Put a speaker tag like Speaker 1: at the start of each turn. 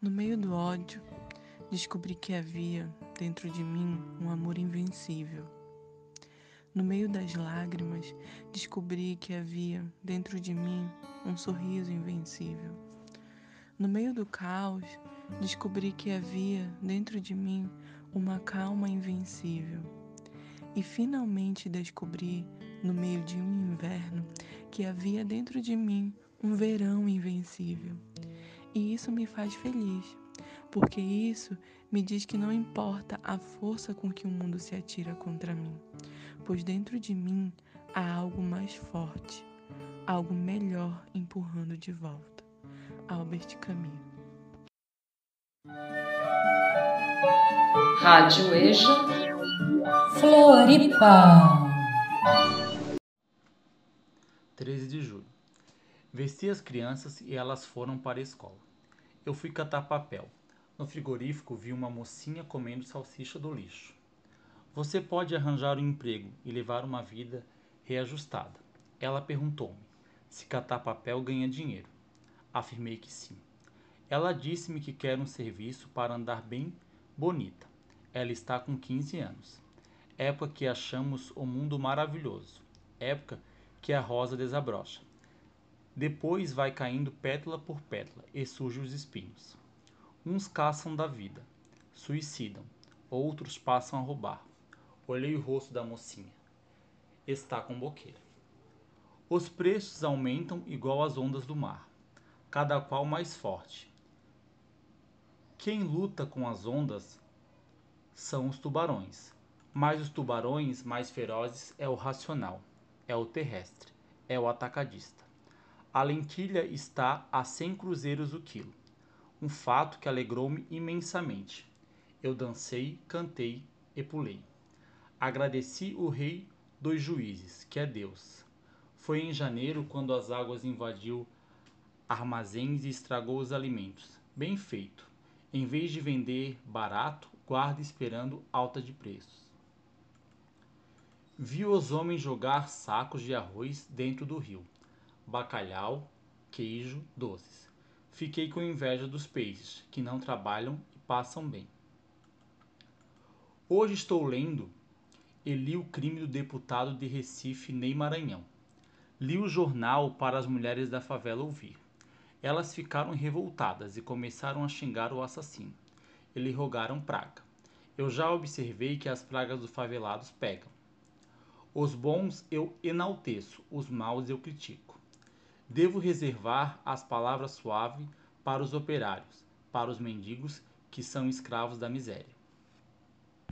Speaker 1: No meio do ódio, descobri que havia dentro de mim um amor invencível. No meio das lágrimas, descobri que havia dentro de mim um sorriso invencível. No meio do caos, descobri que havia dentro de mim uma calma invencível. E finalmente descobri, no meio de um inverno, que havia dentro de mim um verão invencível. E isso me faz feliz, porque isso me diz que não importa a força com que o mundo se atira contra mim, pois dentro de mim há algo mais forte, algo melhor empurrando de volta. Albert Camus.
Speaker 2: Rádio EJA Floripa
Speaker 3: 13 de julho Vesti as crianças e elas foram para a escola. Eu fui catar papel. No frigorífico vi uma mocinha comendo salsicha do lixo. Você pode arranjar um emprego e levar uma vida reajustada. Ela perguntou-me se catar papel ganha dinheiro. Afirmei que sim. Ela disse-me que quer um serviço para andar bem bonita. Ela está com 15 anos. Época que achamos o mundo maravilhoso. Época que a rosa desabrocha. Depois vai caindo pétala por pétala e surgem os espinhos. Uns caçam da vida, suicidam, outros passam a roubar. Olhei o rosto da mocinha. Está com boqueira. Os preços aumentam igual as ondas do mar, cada qual mais forte. Quem luta com as ondas são os tubarões, mas os tubarões mais ferozes é o racional, é o terrestre, é o atacadista. A lentilha está a 100 cruzeiros o quilo. Um fato que alegrou-me imensamente. Eu dancei, cantei e pulei. Agradeci o rei dos juízes, que é Deus. Foi em janeiro quando as águas invadiu armazéns e estragou os alimentos. Bem feito. Em vez de vender barato, guarda esperando alta de preços. Vi os homens jogar sacos de arroz dentro do rio bacalhau, queijo, doces. Fiquei com inveja dos peixes, que não trabalham e passam bem. Hoje estou lendo e li o crime do deputado de Recife, Ney Maranhão. Li o jornal para as mulheres da favela ouvir. Elas ficaram revoltadas e começaram a xingar o assassino. Eles rogaram praga. Eu já observei que as pragas dos favelados pegam. Os bons eu enalteço, os maus eu critico. Devo reservar as palavras suaves para os operários, para os mendigos que são escravos da miséria.